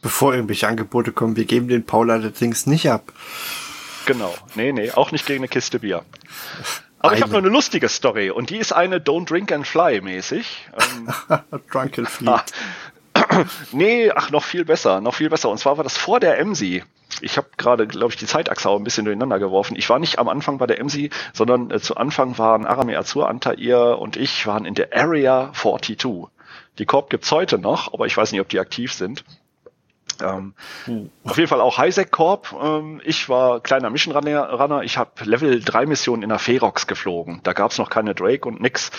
bevor irgendwelche Angebote kommen, wir geben den Paul allerdings nicht ab. Genau. Nee, nee, auch nicht gegen eine Kiste Bier. Aber eine. ich habe noch eine lustige Story und die ist eine Don't Drink and Fly mäßig. Ähm, Drunk and Fleet. nee, ach, noch viel besser, noch viel besser. Und zwar war das vor der MSI. Ich habe gerade, glaube ich, die Zeitachse auch ein bisschen durcheinander geworfen. Ich war nicht am Anfang bei der MSI, sondern äh, zu Anfang waren Arame Azur, Antair und ich waren in der Area 42. Die Korb gibt's heute noch, aber ich weiß nicht, ob die aktiv sind. Ähm, hm. Auf jeden Fall auch Highsec Corp. Ähm, ich war kleiner Mission Runner. Ich habe Level 3 Missionen in der Ferox geflogen. Da gab's noch keine Drake und nix.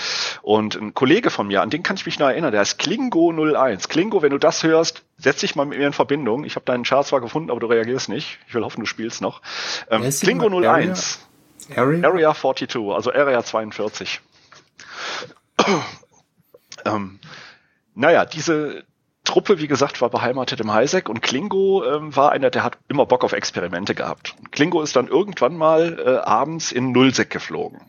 Und ein Kollege von mir, an den kann ich mich noch erinnern, der heißt Klingo 01. Klingo, wenn du das hörst, setz dich mal mit mir in Verbindung. Ich habe deinen Chart zwar gefunden, aber du reagierst nicht. Ich will hoffen, du spielst noch. Ähm, Klingo 01. Area? Area 42, also Area 42. ähm, naja, diese, Truppe, wie gesagt, war beheimatet im Highsec und Klingo ähm, war einer, der hat immer Bock auf Experimente gehabt. Klingo ist dann irgendwann mal äh, abends in Nullsec geflogen.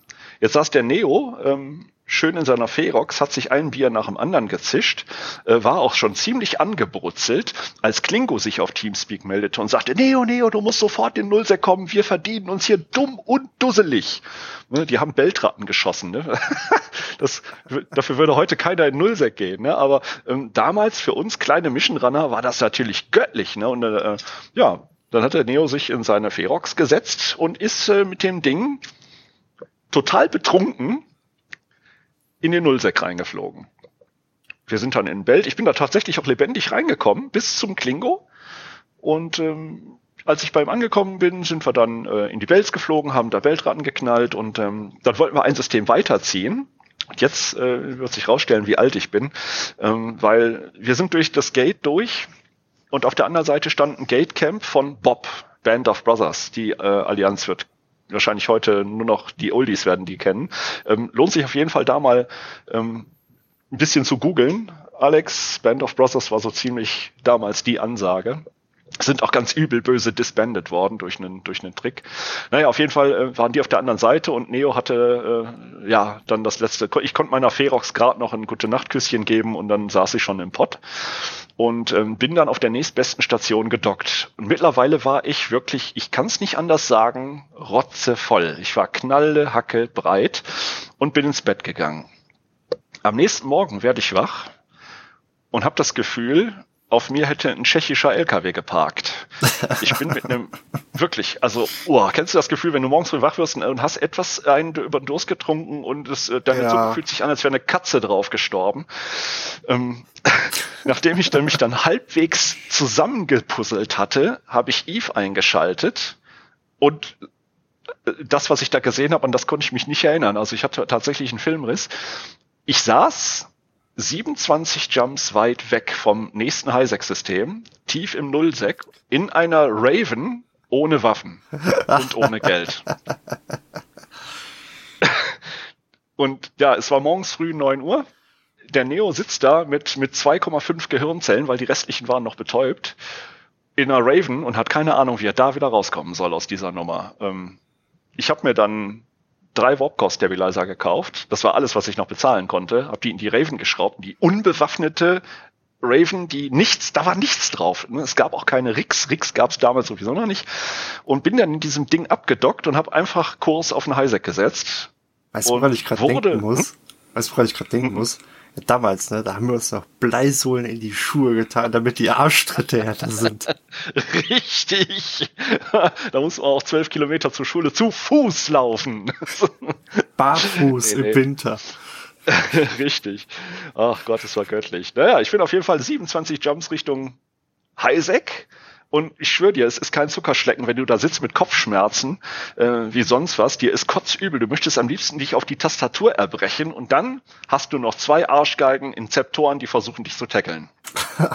Jetzt saß der Neo ähm, schön in seiner Ferox, hat sich ein Bier nach dem anderen gezischt, äh, war auch schon ziemlich angebrutzelt, als Klingo sich auf Teamspeak meldete und sagte, Neo, Neo, du musst sofort in Nullsec kommen, wir verdienen uns hier dumm und dusselig. Ne, die haben Beltratten geschossen. Ne? Das, dafür würde heute keiner in Nullsec gehen. Ne? Aber ähm, damals für uns kleine Mission Runner war das natürlich göttlich. Ne? Und äh, ja, dann hat der Neo sich in seine Ferox gesetzt und ist äh, mit dem Ding total betrunken in den Nullsec reingeflogen. Wir sind dann in Belt. Ich bin da tatsächlich auch lebendig reingekommen bis zum Klingo. Und ähm, als ich beim angekommen bin, sind wir dann äh, in die Belts geflogen, haben da Weltratten geknallt und ähm, dann wollten wir ein System weiterziehen. Und jetzt äh, wird sich rausstellen, wie alt ich bin, ähm, weil wir sind durch das Gate durch und auf der anderen Seite stand ein Gatecamp von Bob, Band of Brothers. Die äh, Allianz wird wahrscheinlich heute nur noch die Oldies werden die kennen. Ähm, lohnt sich auf jeden Fall da mal ähm, ein bisschen zu googeln. Alex, Band of Brothers war so ziemlich damals die Ansage sind auch ganz übel böse disbanded worden durch einen durch einen Trick. Naja, auf jeden Fall äh, waren die auf der anderen Seite und Neo hatte äh, ja dann das letzte. Ich konnte meiner Ferox gerade noch ein gute Nachtküsschen geben und dann saß ich schon im Pott und ähm, bin dann auf der nächstbesten Station gedockt. Und mittlerweile war ich wirklich, ich kann es nicht anders sagen, rotzevoll. Ich war knalle, hacke, breit und bin ins Bett gegangen. Am nächsten Morgen werde ich wach und habe das Gefühl, auf mir hätte ein tschechischer LKW geparkt. Ich bin mit einem, wirklich, also, oh, kennst du das Gefühl, wenn du morgens früh wach wirst und hast etwas einen über den Durst getrunken und es, äh, deine ja. Zunge fühlt sich an, als wäre eine Katze drauf gestorben. Ähm, nachdem ich dann mich dann halbwegs zusammengepuzzelt hatte, habe ich Eve eingeschaltet und äh, das, was ich da gesehen habe, an das konnte ich mich nicht erinnern. Also ich hatte tatsächlich einen Filmriss. Ich saß 27 Jumps weit weg vom nächsten Highsec-System, tief im Nullsec, in einer Raven ohne Waffen und ohne Geld. und ja, es war morgens früh 9 Uhr. Der Neo sitzt da mit, mit 2,5 Gehirnzellen, weil die restlichen waren noch betäubt, in einer Raven und hat keine Ahnung, wie er da wieder rauskommen soll aus dieser Nummer. Ähm, ich habe mir dann drei Warpcore Stabilizer gekauft. Das war alles, was ich noch bezahlen konnte. Hab die in die Raven geschraubt, die unbewaffnete Raven, die nichts, da war nichts drauf. Ne? Es gab auch keine Rigs. Rigs gab es damals sowieso noch nicht. Und bin dann in diesem Ding abgedockt und habe einfach Kurs auf den Highsec gesetzt. Weißt du, woran ich gerade denken muss? Hm? Weißt du, woran ich gerade denken mhm. muss? Damals, ne, da haben wir uns noch Bleisohlen in die Schuhe getan, damit die Arschtritte härter sind. Richtig. Da muss man auch zwölf Kilometer zur Schule zu Fuß laufen. Barfuß nee, nee. im Winter. Richtig. Ach Gott, es war göttlich. Naja, ich bin auf jeden Fall 27 Jumps Richtung Highsec und ich schwöre dir, es ist kein Zuckerschlecken, wenn du da sitzt mit Kopfschmerzen, äh, wie sonst was. Dir ist kotzübel. Du möchtest am liebsten dich auf die Tastatur erbrechen und dann hast du noch zwei Arschgeigen in Zeptoren, die versuchen dich zu tackeln.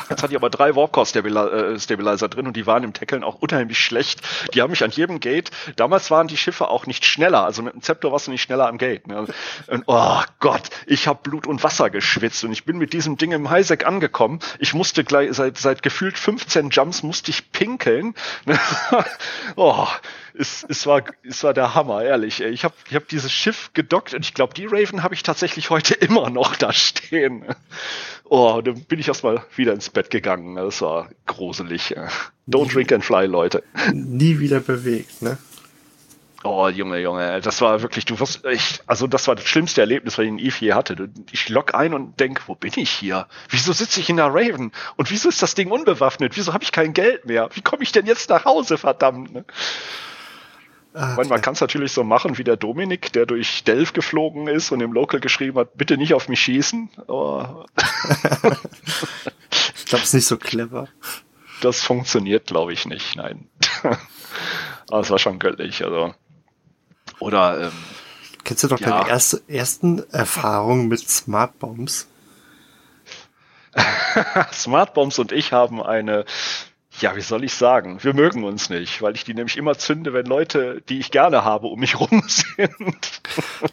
Jetzt hatte ich aber drei Warpcore-Stabilizer äh, drin und die waren im Tackeln auch unheimlich schlecht. Die haben mich an jedem Gate, damals waren die Schiffe auch nicht schneller, also mit dem Zeptor warst du nicht schneller am Gate. Ne? Und oh Gott, ich habe Blut und Wasser geschwitzt und ich bin mit diesem Ding im Highsec angekommen. Ich musste gleich, seit, seit gefühlt 15 Jumps musste ich pinkeln. oh, es, es, war, es war der Hammer, ehrlich. Ich habe ich hab dieses Schiff gedockt und ich glaube, die Raven habe ich tatsächlich heute immer noch da stehen. Oh, dann bin ich erstmal wieder ins Bett gegangen. Das war gruselig. Don't drink and fly, Leute. Nie wieder bewegt, ne? Oh, Junge, Junge, das war wirklich, du wirst, ich, also das war das schlimmste Erlebnis, was ich in Eve je hatte. Ich log ein und denk, wo bin ich hier? Wieso sitze ich in der Raven? Und wieso ist das Ding unbewaffnet? Wieso habe ich kein Geld mehr? Wie komme ich denn jetzt nach Hause, verdammt? Ne? Ah, meine, man kann es natürlich so machen wie der Dominik, der durch Delft geflogen ist und im Local geschrieben hat, bitte nicht auf mich schießen. Aber ich glaube, es ist nicht so clever. Das funktioniert, glaube ich, nicht. Nein. Aber es war schon göttlich. Also. Oder ähm, Kennst du doch ja. deine erste, ersten Erfahrungen mit Smart Bombs? Smart Bombs und ich haben eine ja, wie soll ich sagen? Wir mögen uns nicht, weil ich die nämlich immer zünde, wenn Leute, die ich gerne habe, um mich rum sind.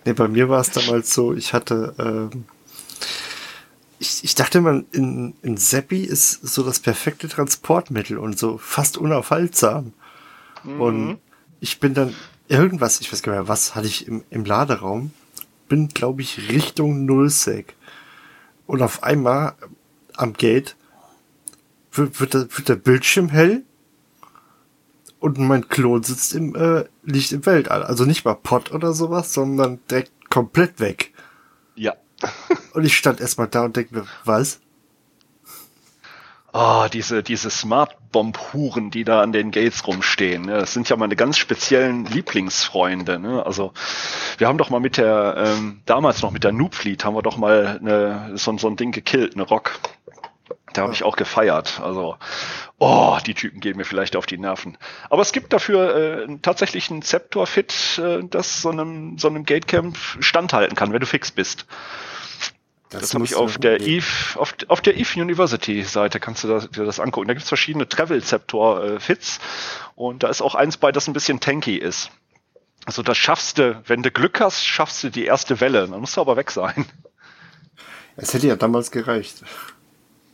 nee, bei mir war es damals so, ich hatte, ähm, ich, ich dachte immer, in, in Seppi ist so das perfekte Transportmittel und so fast unaufhaltsam. Mhm. Und ich bin dann irgendwas, ich weiß gar nicht mehr, was hatte ich im, im Laderaum, bin, glaube ich, Richtung Nullsec. Und auf einmal am Gate wird, wird, der, wird der Bildschirm hell und mein Klon sitzt im, äh, liegt im Weltall. Also nicht mal Pott oder sowas, sondern direkt komplett weg. Ja. und ich stand erstmal da und denke mir, was? Oh, diese, diese Smart Bomb Huren, die da an den Gates rumstehen. Ne? Das sind ja meine ganz speziellen Lieblingsfreunde. Ne? Also wir haben doch mal mit der, ähm, damals noch mit der Noob Fleet, haben wir doch mal eine, so, so ein Ding gekillt, eine Rock. Da habe ich auch gefeiert. Also, oh, die Typen gehen mir vielleicht auf die Nerven. Aber es gibt dafür äh, tatsächlich ein Zeptor-Fit, äh, das so einem, so einem Gatecamp standhalten kann, wenn du fix bist. Das, das habe ich auf der Eve, auf, auf der Eve University Seite kannst du das, dir das angucken. Da gibt es verschiedene Travel Zeptor äh, Fits und da ist auch eins bei, das ein bisschen tanky ist. Also das schaffst du, wenn du Glück hast, schaffst du die erste Welle. Dann musst du aber weg sein. Es hätte ja damals gereicht.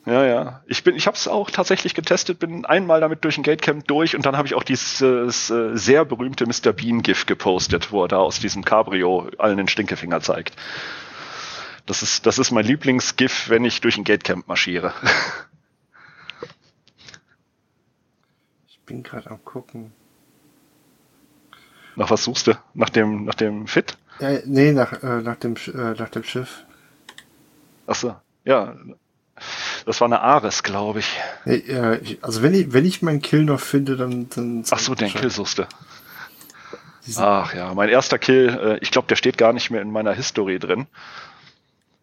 Ja, ja. Ich bin, ich habe es auch tatsächlich getestet, bin einmal damit durch ein Gatecamp durch und dann habe ich auch dieses äh, sehr berühmte Mr. Bean GIF gepostet, wo er da aus diesem Cabrio allen den Stinkefinger zeigt. Das ist, das ist mein Lieblings-GIF, wenn ich durch ein Gatecamp marschiere. Ich bin gerade am gucken. Nach was suchst du? Nach dem, nach dem Fit? Ja, nee, nach, äh, nach, dem, äh, nach dem Schiff. Achso, ja. Das war eine Ares, glaube ich. Ich- also wenn ich, wenn ich meinen Kill noch finde, dann... dann Ach so, den Kill suchst du. Ach ja, mein erster Kill, äh, ich glaube, der steht gar nicht mehr in meiner History drin.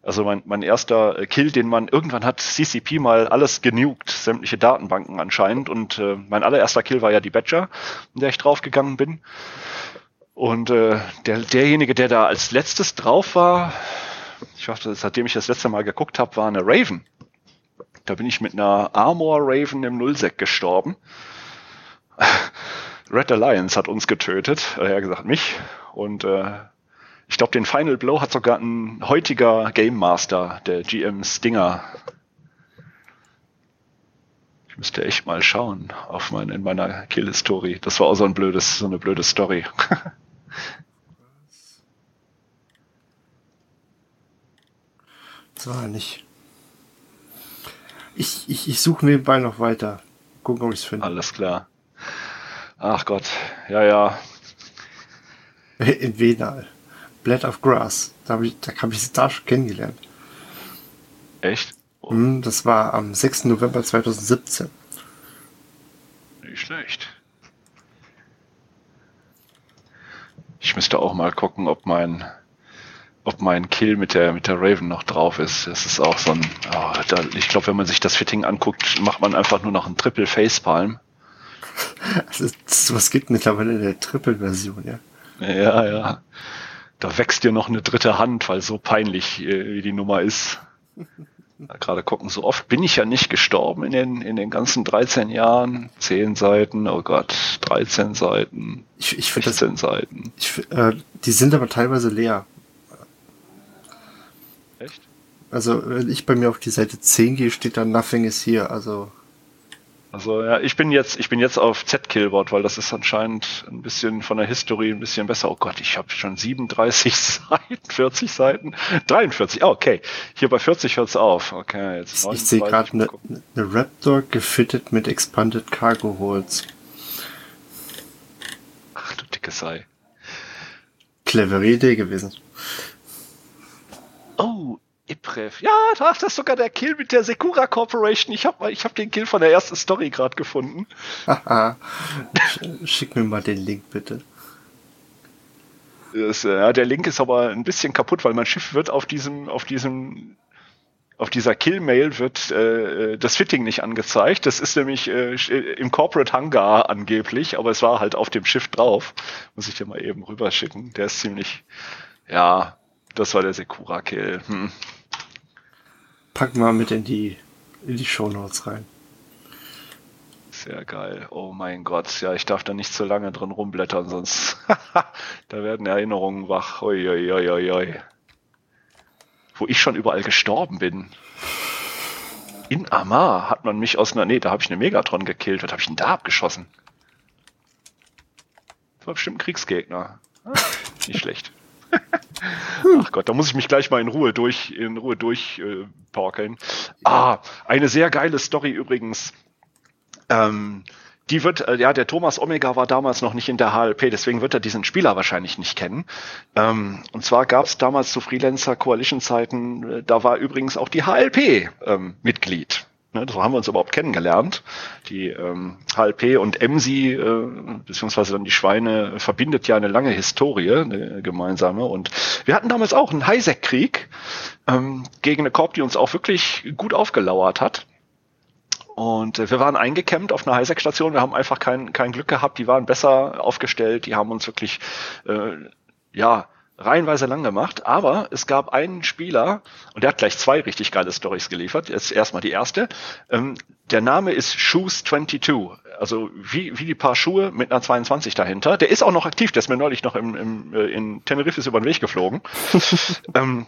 Also mein, mein erster äh, Kill, den man irgendwann hat CCP mal alles genugt, sämtliche Datenbanken anscheinend. Und äh, mein allererster Kill war ja die Badger, in der ich draufgegangen bin. Und äh, der, derjenige, der da als letztes drauf war, ich hoffe, seitdem ich das letzte Mal geguckt habe, war eine Raven. Da bin ich mit einer Armor Raven im Nullsec gestorben. Red Alliance hat uns getötet, äh, er gesagt mich. Und äh, ich glaube, den Final Blow hat sogar ein heutiger Game Master, der GM Stinger. Ich müsste echt mal schauen auf mein, in meiner Kill-Story. Das war auch so ein blödes, so eine blöde Story. Das war er nicht. Ich, ich, ich suche nebenbei noch weiter. Gucken, ob ich es finde. Alles klar. Ach Gott, ja, ja. In Venal. Blade of Grass. Da habe ich, da habe ich sie da schon kennengelernt. Echt? Oh, Hm, Das war am 6. November 2017. nicht schlecht. Ich müsste auch mal gucken, ob mein, ob mein Kill mit der, mit der Raven noch drauf ist. Das ist auch so ein, oh, da, ich glaube, wenn man sich das Fitting anguckt, macht man einfach nur noch einen Triple Facepalm. Also, sowas gibt mittlerweile in der Triple-Version, ja. Ja, ja. Da wächst dir noch eine dritte Hand, weil so peinlich äh, wie die Nummer ist. Gerade gucken, so oft bin ich ja nicht gestorben in den, in den ganzen 13 Jahren. 10 Seiten, oh Gott, 13 Seiten, Ich, ich finde das, 16 Seiten. ich, äh, die sind aber teilweise leer. Also, wenn ich bei mir auf die Seite 10 gehe, steht da Nothing is here. Also, Also ja, ich bin jetzt, ich bin jetzt auf Z-Killboard, weil das ist anscheinend ein bisschen von der History ein bisschen besser. Oh Gott, ich habe schon 37 Seiten, 40 Seiten, 43. Ah, okay. Hier bei 40 hört's auf. Okay, jetzt ich, ich sehe 39. gerade eine eine Raptor gefittet mit Expanded Cargo Holds. Ach du dicke Sei. Clevere Idee gewesen. Iprev. Ja, das ist sogar der Kill mit der Sekura Corporation. Ich habe ich hab den Kill von der ersten Story gerade gefunden. Schick mir mal den Link bitte. Das, äh, ja, der Link ist aber ein bisschen kaputt, weil mein Schiff wird auf diesem, auf diesem, auf dieser Kill-Mail wird äh, das Fitting nicht angezeigt. Das ist nämlich äh, äh, im Corporate Hangar angeblich, aber es war halt auf dem Schiff drauf. Muss ich dir mal eben rüberschicken. Der ist ziemlich, ja, das war der Sekura-Kill. Hm. Pack mal mit in die, in die Shownotes rein. Sehr geil. Oh mein Gott. Ja, ich darf da nicht zu lange drin rumblättern, sonst da werden Erinnerungen wach. Oi, oi, oi, oi. Wo ich schon überall gestorben bin. In Amar hat man mich aus einer. Nee, da habe ich eine Megatron gekillt. Was habe ich denn da abgeschossen? Das war bestimmt ein Kriegsgegner. Ah, nicht schlecht. Ach Gott, da muss ich mich gleich mal in Ruhe durch, in Ruhe durch äh, porkeln. Ah, eine sehr geile Story übrigens. Ähm, die wird, äh, ja, der Thomas Omega war damals noch nicht in der HLP, deswegen wird er diesen Spieler wahrscheinlich nicht kennen. Ähm, und zwar gab es damals zu Freelancer Coalition Zeiten, äh, da war übrigens auch die HLP ähm, Mitglied. Ne, so haben wir uns überhaupt kennengelernt. Die ähm, HLP und EMSI, äh, beziehungsweise dann die Schweine, verbindet ja eine lange Historie, eine gemeinsame. Und wir hatten damals auch einen Highsec-Krieg ähm, gegen eine Korb, die uns auch wirklich gut aufgelauert hat. Und äh, wir waren eingecampt auf einer Highsec-Station. Wir haben einfach kein, kein Glück gehabt. Die waren besser aufgestellt. Die haben uns wirklich, äh, ja, reihenweise lang gemacht. Aber es gab einen Spieler, und der hat gleich zwei richtig geile Stories geliefert. Jetzt erstmal die erste. Ähm, der Name ist Shoes22. also wie, wie die Paar Schuhe mit einer 22 dahinter. Der ist auch noch aktiv, der ist mir neulich noch im, im, äh, in Tenerife über den Weg geflogen. ähm,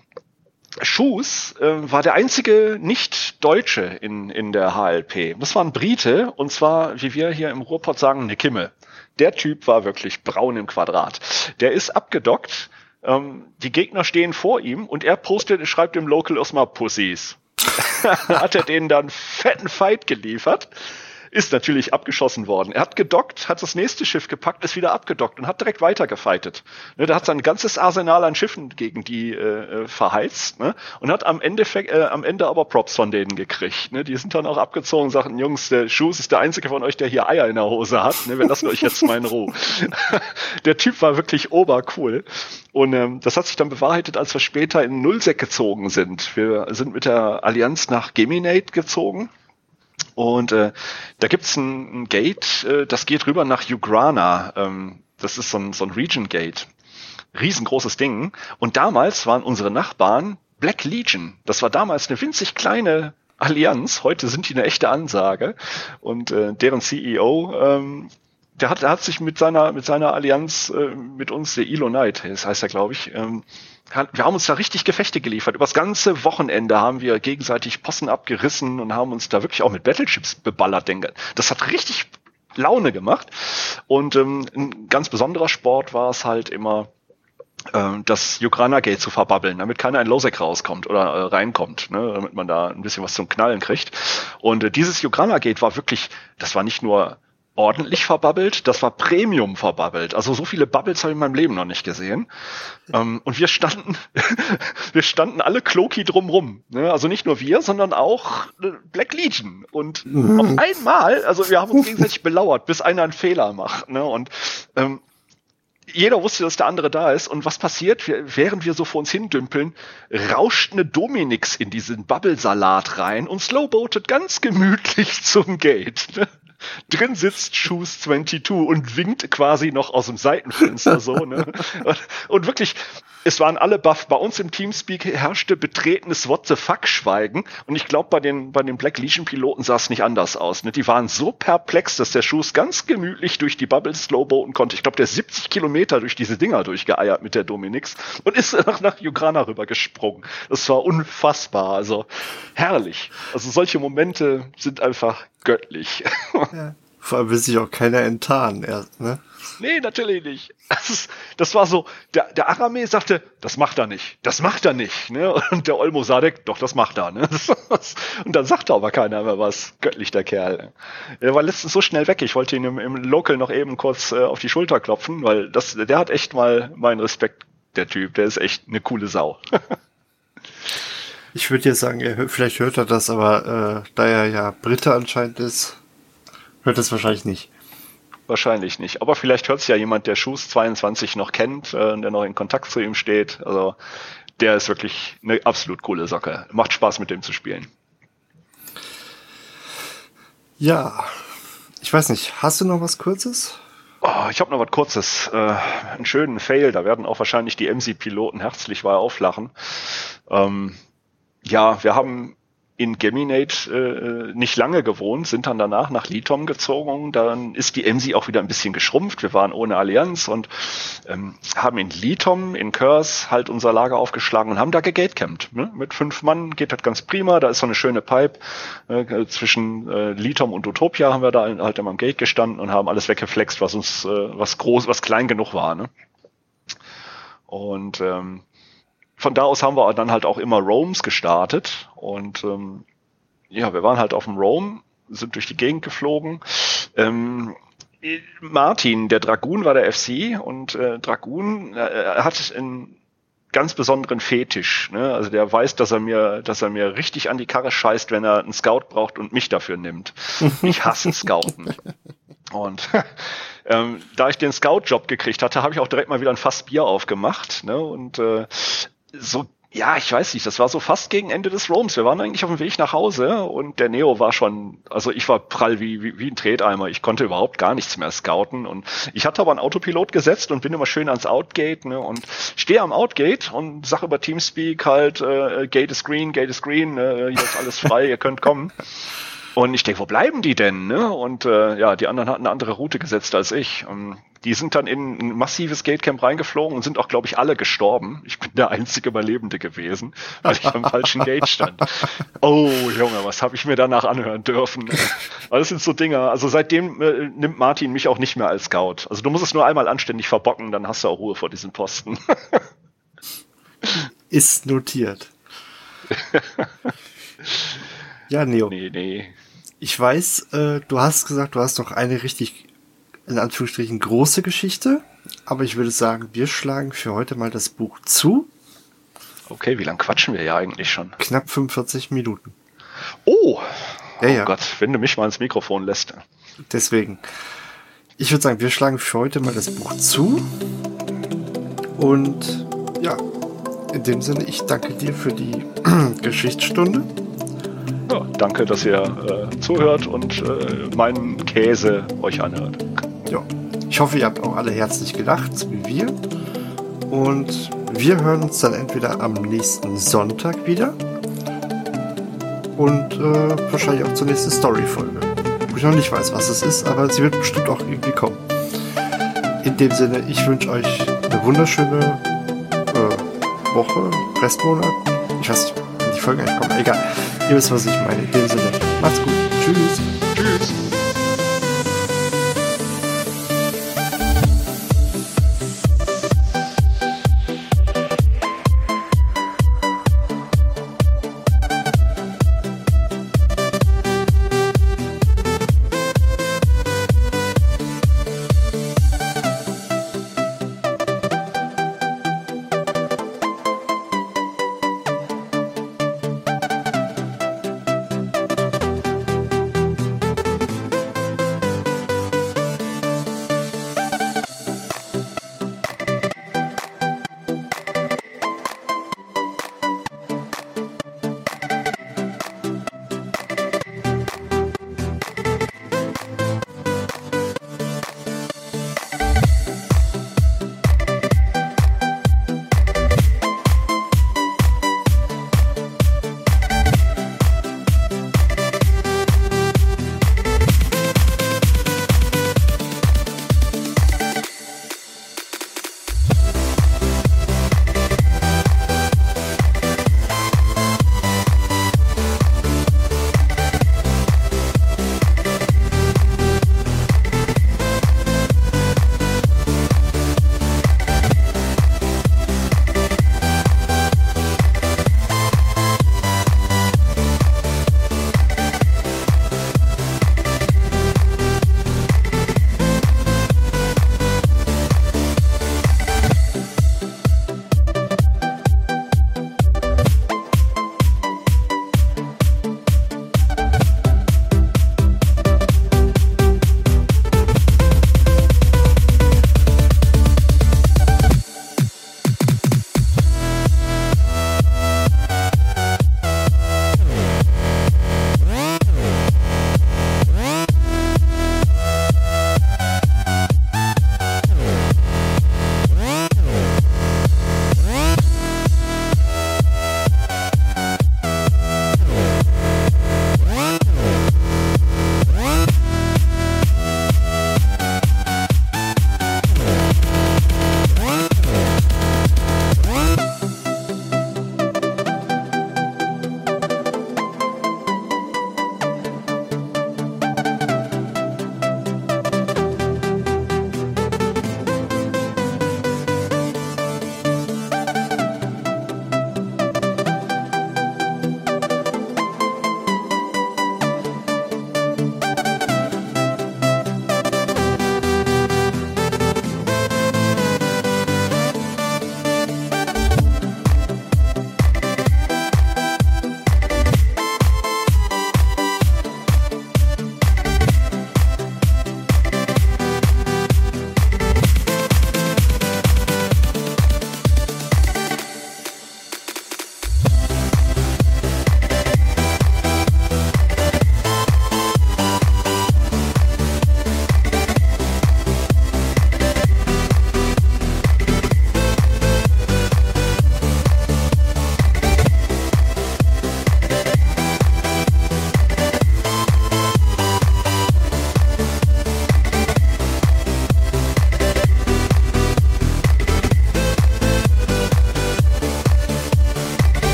Schuss äh, war der einzige Nicht-Deutsche in, in der HLP. Das war ein Brite, und zwar, wie wir hier im Ruhrpott sagen, eine Kimme. Der Typ war wirklich braun im Quadrat. Der ist abgedockt, ähm, die Gegner stehen vor ihm und er postet, schreibt im Local erstmal Pussies. Hat er denen dann fetten Fight geliefert ist natürlich abgeschossen worden. Er hat gedockt, hat das nächste Schiff gepackt, ist wieder abgedockt und hat direkt weitergefightet. Ne, der hat sein ganzes Arsenal an Schiffen gegen die äh, äh verheizt ne, und hat am Ende, äh, am Ende aber Props von denen gekriegt. Ne. Die sind dann auch abgezogen und sagten, Jungs, der Schuss ist der einzige von euch, der hier Eier in der Hose hat. Ne, wir lassen euch jetzt mal in Ruhe. der Typ war wirklich obercool. Und ähm, das hat sich dann bewahrheitet, als wir später in Nullsec gezogen sind. Wir sind mit der Allianz nach Geminate gezogen und äh, da gibt's ein, ein Gate, äh, das geht rüber nach Ugrana. Ähm, das ist so ein, so ein Region Gate. Riesengroßes Ding. Und damals waren unsere Nachbarn Black Legion. Das war damals eine winzig kleine Allianz. Heute sind die eine echte Ansage. Und äh, deren CEO, ähm, der hat, der hat sich mit seiner, mit seiner Allianz, äh, mit uns, der Elo Knight, das heißt er, glaube ich, ähm, wir haben uns da richtig Gefechte geliefert. Übers ganze Wochenende haben wir gegenseitig Possen abgerissen und haben uns da wirklich auch mit Battleships beballert. Denke. Das hat richtig Laune gemacht. Und ähm, ein ganz besonderer Sport war es halt immer, ähm, das Ukrainer Gate zu verbabbeln, damit keiner in Losek rauskommt oder äh, reinkommt, ne, damit man da ein bisschen was zum Knallen kriegt. Und äh, dieses Ukrainer Gate war wirklich, das war nicht nur ordentlich verbabbelt, das war Premium verbabbelt. Also so viele Bubbles habe ich in meinem Leben noch nicht gesehen. Ähm, und wir standen, wir standen alle Kloki drumrum. Ne? Also nicht nur wir, sondern auch äh, Black Legion. Und mhm. auf einmal, also wir haben uns gegenseitig belauert, bis einer einen Fehler macht. Ne? Und ähm, jeder wusste, dass der andere da ist. Und was passiert? Wir, während wir so vor uns hindümpeln, rauscht eine Dominix in diesen Bubble-Salat rein und slowboatet ganz gemütlich zum Gate. Drin sitzt Shoes 22 und winkt quasi noch aus dem Seitenfenster so, ne? Und wirklich, es waren alle buff. Bei uns im Teamspeak herrschte betretenes What the fuck Schweigen. Und ich glaube, bei den, bei den Black Legion Piloten sah es nicht anders aus. Ne? Die waren so perplex, dass der Schuss ganz gemütlich durch die Bubbles slowboaten konnte. Ich glaube, der ist 70 Kilometer durch diese Dinger durchgeeiert mit der Dominix und ist nach, nach Jugrana rüber gesprungen. Das war unfassbar. Also herrlich. Also solche Momente sind einfach göttlich. Ja. Vor allem will sich auch keiner enttarnen erst, ne? Nee, natürlich nicht. Das, ist, das war so, der, der Arame sagte, das macht er nicht, das macht er nicht. Ne? Und der Olmo Sadek, doch, das macht er. Ne? Und dann sagte aber keiner mehr was. Göttlich, der Kerl. Er war letztens so schnell weg, ich wollte ihn im, im Local noch eben kurz äh, auf die Schulter klopfen, weil das, der hat echt mal meinen Respekt, der Typ. Der ist echt eine coole Sau. ich würde jetzt sagen, er, vielleicht hört er das, aber äh, da er ja Brite anscheinend ist, hört es wahrscheinlich nicht. Wahrscheinlich nicht. Aber vielleicht hört es ja jemand, der Schuss 22 noch kennt, äh, der noch in Kontakt zu ihm steht. Also der ist wirklich eine absolut coole Socke. Macht Spaß mit dem zu spielen. Ja, ich weiß nicht, hast du noch was Kurzes? Oh, ich habe noch was Kurzes. Äh, einen schönen Fail, da werden auch wahrscheinlich die MC-Piloten herzlich bei auflachen. Ähm, ja, wir haben in Geminate äh, nicht lange gewohnt, sind dann danach nach Litom gezogen. Dann ist die EMSI auch wieder ein bisschen geschrumpft. Wir waren ohne Allianz und ähm, haben in Litom, in Kurs halt unser Lager aufgeschlagen und haben da gegatecampt. Ne? Mit fünf Mann geht das ganz prima. Da ist so eine schöne Pipe äh, zwischen äh, Litom und Utopia haben wir da halt immer am Gate gestanden und haben alles weggeflext, was uns, äh, was groß, was klein genug war. Ne? Und ähm, von da aus haben wir dann halt auch immer Roams gestartet und ähm, ja, wir waren halt auf dem Roam, sind durch die Gegend geflogen. Ähm, Martin, der Dragoon war der FC und äh, Dragoon äh, hat einen ganz besonderen Fetisch. Ne? Also der weiß, dass er mir, dass er mir richtig an die Karre scheißt, wenn er einen Scout braucht und mich dafür nimmt. Ich hasse Scouten. Und ähm, da ich den Scout-Job gekriegt hatte, habe ich auch direkt mal wieder ein Fass Bier aufgemacht. Ne? Und äh, so, ja, ich weiß nicht, das war so fast gegen Ende des Roams. Wir waren eigentlich auf dem Weg nach Hause und der Neo war schon, also ich war prall wie, wie, wie ein Treteimer. Ich konnte überhaupt gar nichts mehr scouten und ich hatte aber einen Autopilot gesetzt und bin immer schön ans Outgate ne, und stehe am Outgate und sag über Teamspeak halt, äh, Gate is green, Gate is green, äh, hier ist alles frei, ihr könnt kommen. Und ich denke, wo bleiben die denn? Ne? Und äh, ja, die anderen hatten eine andere Route gesetzt als ich. Um, ähm, die sind dann in ein massives Gatecamp reingeflogen und sind auch, glaube ich, alle gestorben. Ich bin der einzige Überlebende gewesen, weil ich am falschen Gate stand. Oh, Junge, was habe ich mir danach anhören dürfen? Das sind so Dinge. Also seitdem äh, nimmt Martin mich auch nicht mehr als Scout. Also du musst es nur einmal anständig verbocken, dann hast du auch Ruhe vor diesen Posten. Ist notiert. ja, Neo. Nee, nee. Ich weiß, äh, du hast gesagt, du hast noch eine richtig, in Anführungsstrichen, große Geschichte. Aber ich würde sagen, wir schlagen für heute mal das Buch zu. Okay, wie lange quatschen wir ja eigentlich schon? Knapp 45 Minuten. Oh! Ja, ja. Oh Gott, wenn du mich mal ins Mikrofon lässt. Deswegen. Ich würde sagen, wir schlagen für heute mal das Buch zu. Und ja, in dem Sinne, ich danke dir für die Geschichtsstunde. Ja, danke, dass ihr äh, zuhört und äh, meinen Käse euch anhört. Ja, ich hoffe, ihr habt auch alle herzlich gelacht, wie wir. Und wir hören uns dann entweder am nächsten Sonntag wieder und äh, wahrscheinlich auch zur nächsten Story-Folge. Wo ich noch nicht weiß, was es ist, aber sie wird bestimmt auch irgendwie kommen. In dem Sinne, ich wünsche euch eine wunderschöne äh, Woche, Restmonat. Ich weiß nicht, die Folgen eigentlich kommen. Egal. Ihr wisst, was ich meine. In dem Sinne, macht's gut. Tschüss.